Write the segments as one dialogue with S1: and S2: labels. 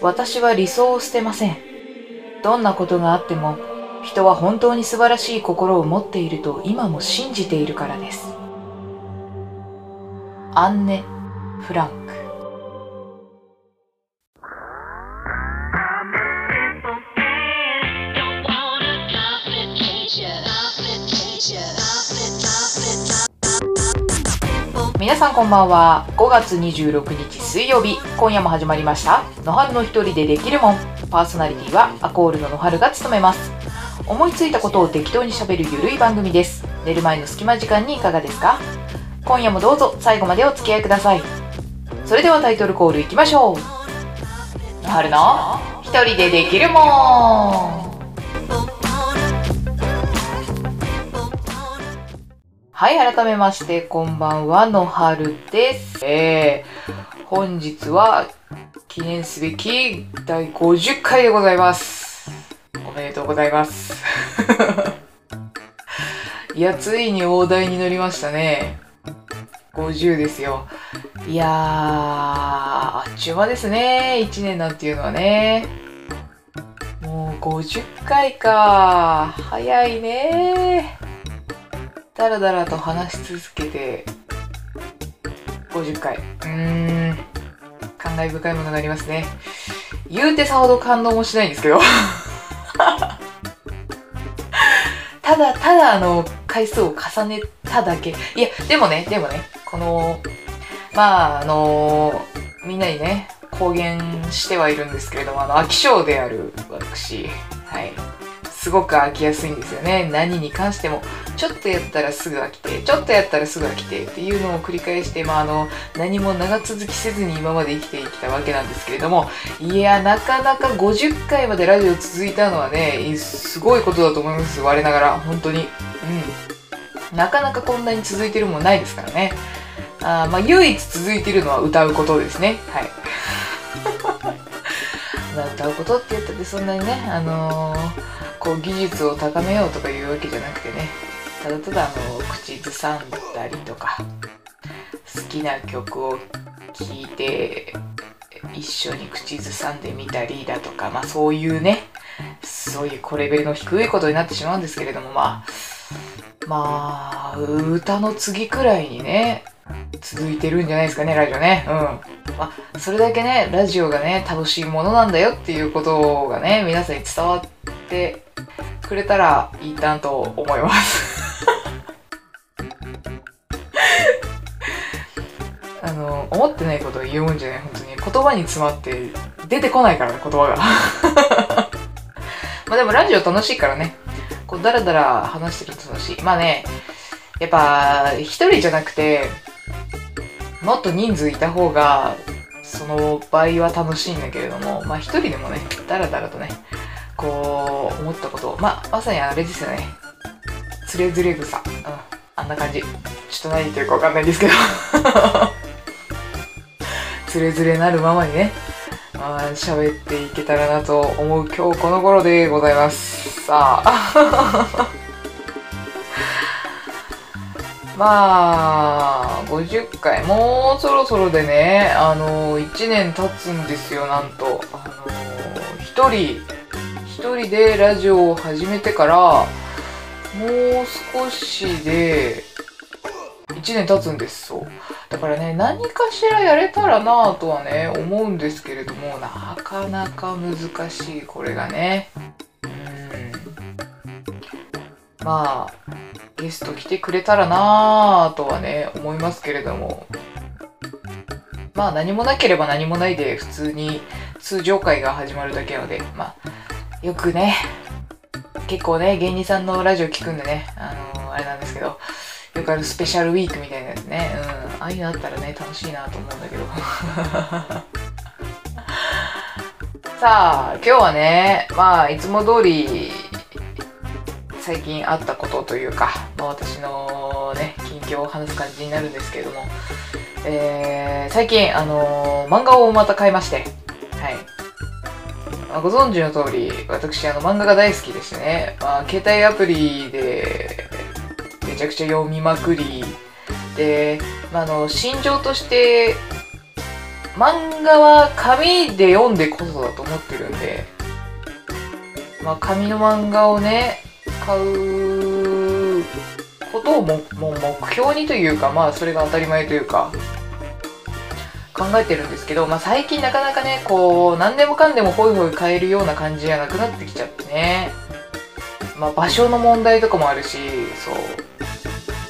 S1: 私は理想を捨てません。どんなことがあっても、人は本当に素晴らしい心を持っていると今も信じているからです。アンネ・フランク。皆さんこんばんは。5月26日水曜日。今夜も始まりました。野春の一人でできるもん。パーソナリティはアコールの野春が務めます。思いついたことを適当にしゃべるゆるい番組です。寝る前の隙間時間にいかがですか？今夜もどうぞ。最後までお付き合いください。それではタイトルコールいきましょう。野春の一人でできるもん。はい、改めまして、こんばんは、野春です。えー、本日は、記念すべき第50回でございます。おめでとうございます。いや、ついに大台に乗りましたね。50ですよ。いやー、あっちゅう間ですね。1年なんていうのはね。もう50回か。早いねだらだらと話し続けて50回。うーん。感慨深いものがありますね。言うてさほど感動もしないんですけど。ただただあの回数を重ねただけ。いやでもねでもねこのまああのみんなにね公言してはいるんですけれどもあの飽き性である私。はいすごく飽きやすいんですよね。何に関しても。ちょっとやったらすぐ飽きてちょっとやったらすぐ飽きてっていうのを繰り返して、まあ、あの何も長続きせずに今まで生きてきたわけなんですけれどもいやなかなか50回までラジオ続いたのはねすごいことだと思います。我ながら。本当に。うん。なかなかこんなに続いてるもんないですからね。あまあ唯一続いてるのは歌うことですね。はい。歌うことって言ったってそんなにねあのーこう技術を高めようとかいうわけじゃなくてね。ただただあの口ずさんだりとか好きな曲を聴いて一緒に口ずさんでみたりだとかまあそういうねそういうこうレベルの低いことになってしまうんですけれどもまあまあ歌の次くらいにね続いてるんじゃないですかねラジオね。うん。まあそれだけねラジオがね楽しいものなんだよっていうことがね皆さんに伝わっててくれたらいいなと思います。あの思ってないことを言うもんじゃない本当に。言葉に詰まって出てこないからね言葉が。まあでもラジオ楽しいからね。こうダラダラ話してると楽しい。まあねやっぱ一人じゃなくてもっと人数いた方がその場合は楽しいんだけれどもまあ一人でもねダラダラとねこう思ったこと。まあまさにあれですよね。つれづれ草うん。あんな感じ。ちょっと何言ってるかわかんないんですけど。つれづれなるままにね。まあ喋っていけたらなと思う今日この頃でございます。さあ。まあ50回。もうそろそろでね。あの1年経つんですよなんと。あの1人人でラジオを始めてからもう少しで1年経つんですそうだからね何かしらやれたらなぁとはね思うんですけれどもなかなか難しいこれがね。うん。まあゲスト来てくれたらなぁとはね思いますけれども。まあ何もなければ何もないで普通に通常会が始まるだけなのでまあよくね、結構ね、芸人さんのラジオ聞くんでね、あのー、あれなんですけど、よくあるスペシャルウィークみたいなやつね、うん、ああいうのあったらね、楽しいなと思うんだけど。さあ、今日はね、まあ、いつも通り、最近あったことというか、まあ、私のね、近況を話す感じになるんですけれども、えー、最近、あのー、漫画をまた買いまして、まあ、ご存知の通り、私、あの、漫画が大好きでしてね、まあ、携帯アプリで、めちゃくちゃ読みまくり、で、まあ、あの、心情として、漫画は紙で読んでこそだと思ってるんで、まあ、紙の漫画をね、買うことをもも目標にというか、まあ、それが当たり前というか、考えてるんですけど、まあ、最近なかなかね、こう、何でもかんでもホイホイ買えるような感じじゃなくなってきちゃってね。まあ、場所の問題とかもあるし、そう。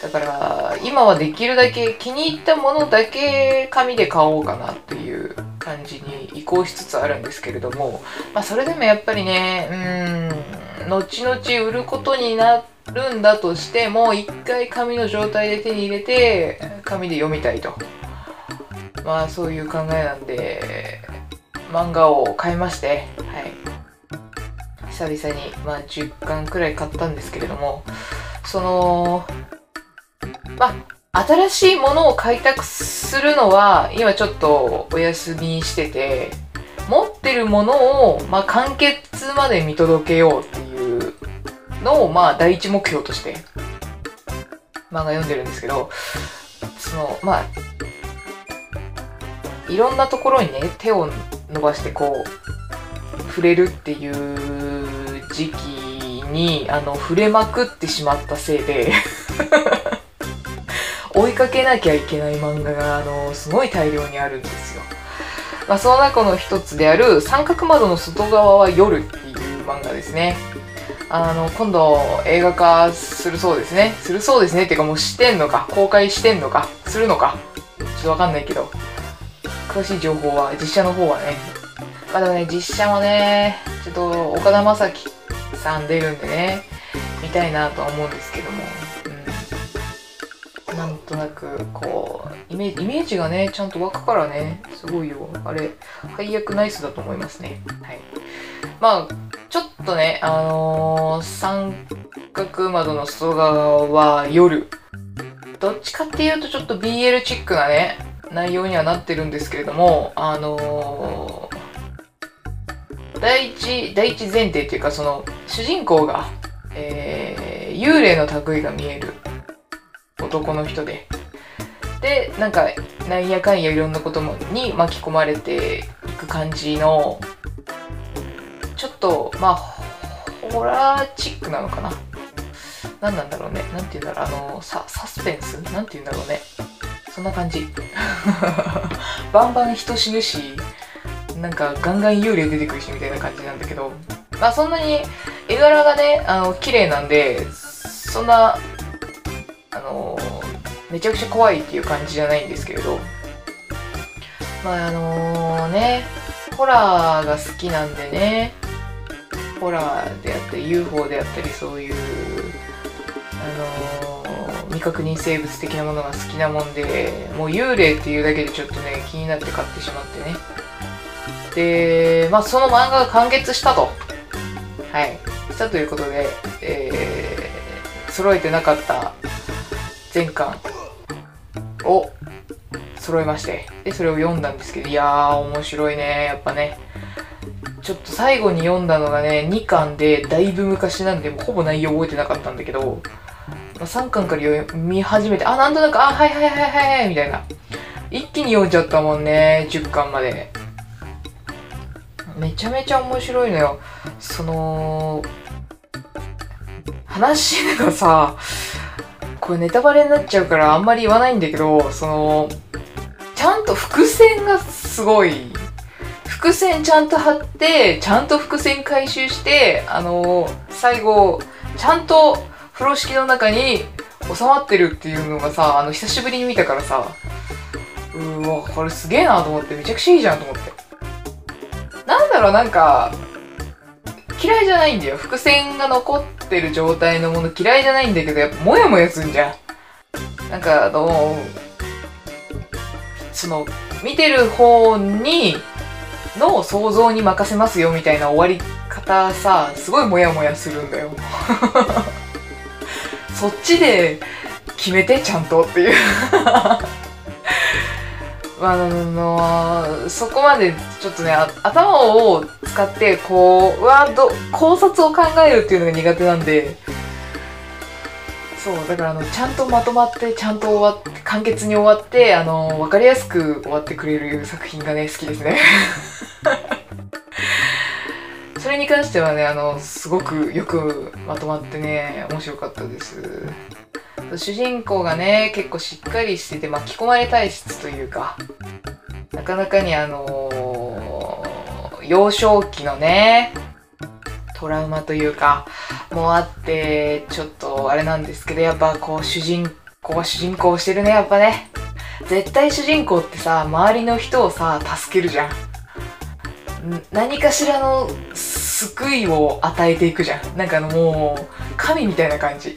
S1: だから、今はできるだけ気に入ったものだけ紙で買おうかなっていう感じに移行しつつあるんですけれども、まあ、それでもやっぱりね、うん、後々売ることになるんだとしても、一回紙の状態で手に入れて、紙で読みたいと。まあそういう考えなんで漫画を買いましてはい。久々にまあ10巻くらい買ったんですけれどもそのまあ新しいものを開拓するのは今ちょっとお休みしてて持ってるものを、まあ、完結まで見届けようっていうのをまあ第一目標として漫画読んでるんですけどそのまあいろんなところにね手を伸ばしてこう触れるっていう時期にあの触れまくってしまったせいで 追いかけなきゃいけない漫画があのすごい大量にあるんですよ。まあ、その中の一つである三角窓の外側は夜っていう漫画ですね。あの、今度映画化するそうですね。するそうですねっていうかもうしてんのか、公開してんのか、するのか。ちょっとわかんないけど。詳しい情報は実写の方はね。まあでもね実写もねちょっと岡田将生さん出るんでね見たいなとは思うんですけども、うん、なんとなくこうイメージイメージがねちゃんと湧くからねすごいよ。あれ配役ナイスだと思いますね。はい。まあちょっとねあのー、三角窓の外側は夜。どっちかっていうとちょっと BL チックなね内容にはなってるんですけれども、あのー、第一、第一前提っていうか、その、主人公が、えー、幽霊の類が見える男の人で、で、なんか、なんやかんやいろんなこともに巻き込まれていく感じの、ちょっと、まあ、ホラーチックなのかな何なんだろうね。なんて言うんだろう。あの、ササスペンス？なんて言うんだろうね。そんな感じ。バンバン人死ぬしなんかガンガン幽霊出てくるしみたいな感じなんだけど。まあそんなに絵柄がねあの綺麗なんでそんなあのめちゃくちゃ怖いっていう感じじゃないんですけれど。まああのねホラーが好きなんでねホラーであったり UFO であったりそういうあの未確認生物的なものが好きなもんでもう幽霊っていうだけでちょっとね気になって買ってしまってね。でまあその漫画が完結したと。はい。したということで、えー、揃えてなかった全巻を揃えましてでそれを読んだんですけどいやー面白いねやっぱね。ちょっと最後に読んだのがね2巻でだいぶ昔なんでもうほぼ内容覚えてなかったんだけど3巻から読み始めて、あ、なんとなく、あ、はいはいはいはい、みたいな。一気に読んじゃったもんね、10巻まで。めちゃめちゃ面白いのよ。その、話がさ、これネタバレになっちゃうからあんまり言わないんだけど、その、ちゃんと伏線がすごい。伏線ちゃんと貼って、ちゃんと伏線回収して、あの、最後、ちゃんと風呂敷の中に収まってるっていうのがさ、あの、久しぶりに見たからさ、うわ、これすげえなと思って、めちゃくちゃいいじゃんと思って。なんだろう、なんか、嫌いじゃないんだよ。伏線が残ってる状態のもの嫌いじゃないんだけど、やっぱモヤモヤすんじゃん。なんか、あの、その、見てる方に、の想像に任せますよみたいな終わり方さ、すごいモヤモヤするんだよ。そっちで決めてちゃんとっていう。まあ、あのそこまでちょっとね頭を使ってこううわど考察を考えるっていうのが苦手なんで。そうだからあのちゃんとまとまってちゃんと終わって簡潔に終わってあの分かりやすく終わってくれる作品がね好きですね。それに関してはねあのすごくよくまとまってね面白かったです。主人公がね結構しっかりしてて巻き込まれ体質というかなかなかにあのー幼少期のねトラウマというかもあってちょっとあれなんですけどやっぱこう主人公は主人公してるねやっぱね。絶対主人公ってさ周りの人をさ助けるじゃん。何かしらの救いを与えていくじゃんなんかあのもう神みたいな感じ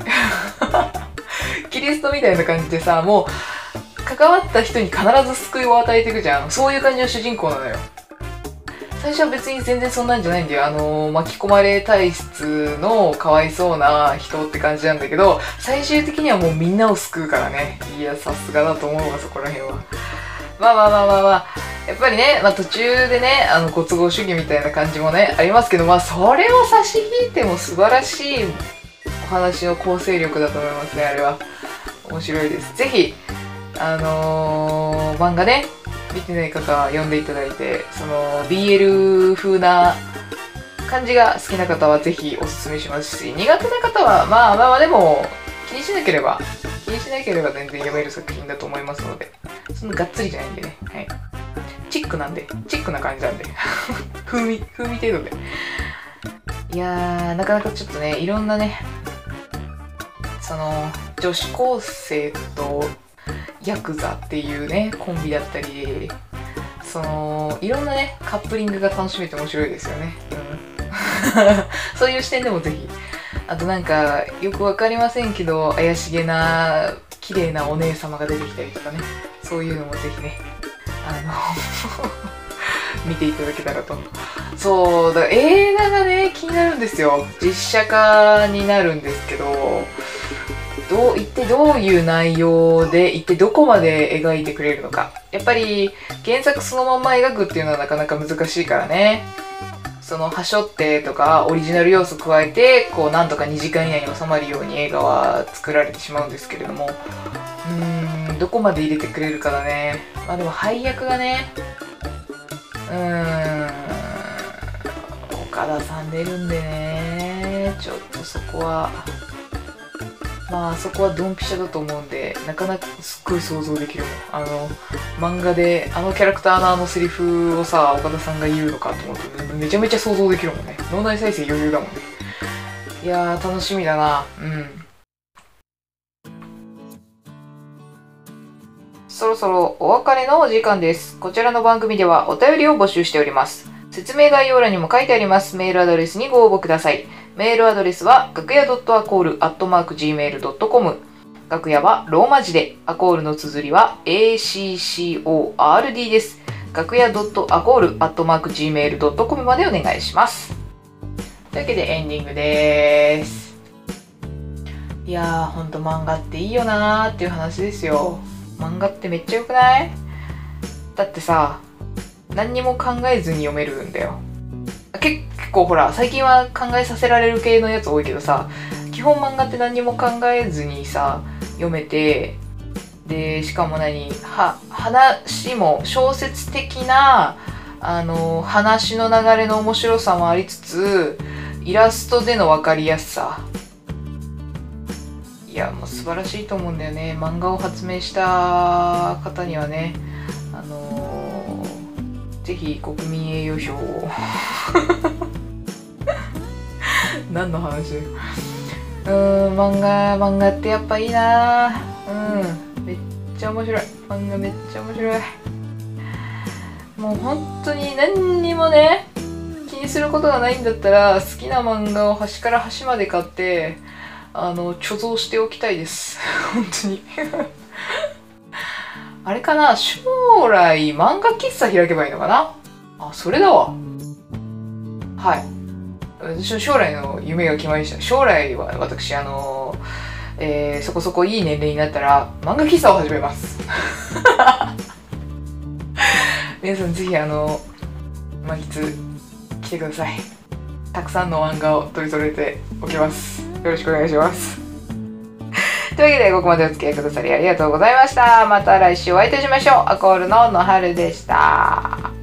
S1: キリストみたいな感じでさもう関わった人に必ず救いを与えていくじゃんそういう感じの主人公なのよ最初は別に全然そんなんじゃないんだよ。あのー巻き込まれ体質のかわいそうな人って感じなんだけど、最終的にはもうみんなを救うからね。いや、さすがだと思うわ、そこら辺は。まあまあまあまあまあ、やっぱりね、まあ途中でね、あの、ご都合主義みたいな感じもね、ありますけど、まあそれを差し引いても素晴らしいお話の構成力だと思いますね、あれは。面白いです。ぜひ、あのー漫画ね、見てない方は読んでいただいてその BL 風な感じが好きな方はぜひおすすめしますし苦手な方はまあまあまあでも気にしなければ気にしなければ全然読める作品だと思いますのでそんながっつりじゃないんでねはいチックなんでチックな感じなんで。風味風味程度で。いやーなかなかちょっとねいろんなねその女子高生とヤクザっていうねコンビだったりそのいろんなねカップリングが楽しめて面白いですよね、うん、そういう視点でもぜひ。あとなんかよくわかりませんけど怪しげな綺麗なお姉様が出てきたりとかね。そういうのもぜひねあの 見ていただけたらとそうだから映画がね気になるんですよ。実写化になるんですけどどう一体どういう内容で一体どこまで描いてくれるのか。やっぱり原作そのまんま描くっていうのはなかなか難しいからね。その端折ってとかオリジナル要素加えてこうなんとか2時間以内に収まるように映画は作られてしまうんですけれども。うん。どこまで入れてくれるかだね。まあでも配役がね。うーん。岡田さん出るんでね。ちょっとそこは。まあそこはドンピシャだと思うんでなかなかすっごい想像できるもん。あの漫画であのキャラクターのあのセリフをさ岡田さんが言うのかと思うとめちゃめちゃ想像できるもんね。脳内再生余裕だもんね。いやー楽しみだな。うん。そろお別れのお時間ですこちらの番組ではお便りを募集しております説明概要欄にも書いてありますメールアドレスにご応募くださいメールアドレスは、楽屋 .acall.gmail.com。楽屋はローマ字で、アコールの綴りは ACCORD です。楽屋 .acall.gmail.com までお願いします。というわけでエンディングです。いやー、ほんと漫画っていいよなーっていう話ですよ。漫画ってめっちゃ良くない？だってさ、何にも考えずに読めるんだよ。結構ほら最近は考えさせられる系のやつ多いけどさ基本漫画って何にも考えずにさ読めてでしかも何？は話も小説的なあの話の流れの面白さもありつつイラストでの分かりやすさ。やもう素晴らしいと思うんだよね。漫画を発明した方にはねあのぜひ国民栄誉賞を。何の話？うーん漫画漫画ってやっぱいいな。うんめっちゃ面白い。漫画めっちゃ面白い。もう本当に何にもね気にすることがないんだったら好きな漫画を端から端まで買ってあの貯蔵しておきたいです 本当にあれかな？将来漫画喫茶開けばいいのかな？あ、それだわ。はい。私の将来の夢が決まりました。将来は私、あのえー、そこそこいい年齢になったら漫画喫茶を始めます。皆さんぜひあの、満喫来てください。たくさんの漫画を取り揃えておきます。よろしくお願いします。というわけでここまでお付き合いくださりありがとうございました。また来週お会いいたしましょう。アコールの野春でした。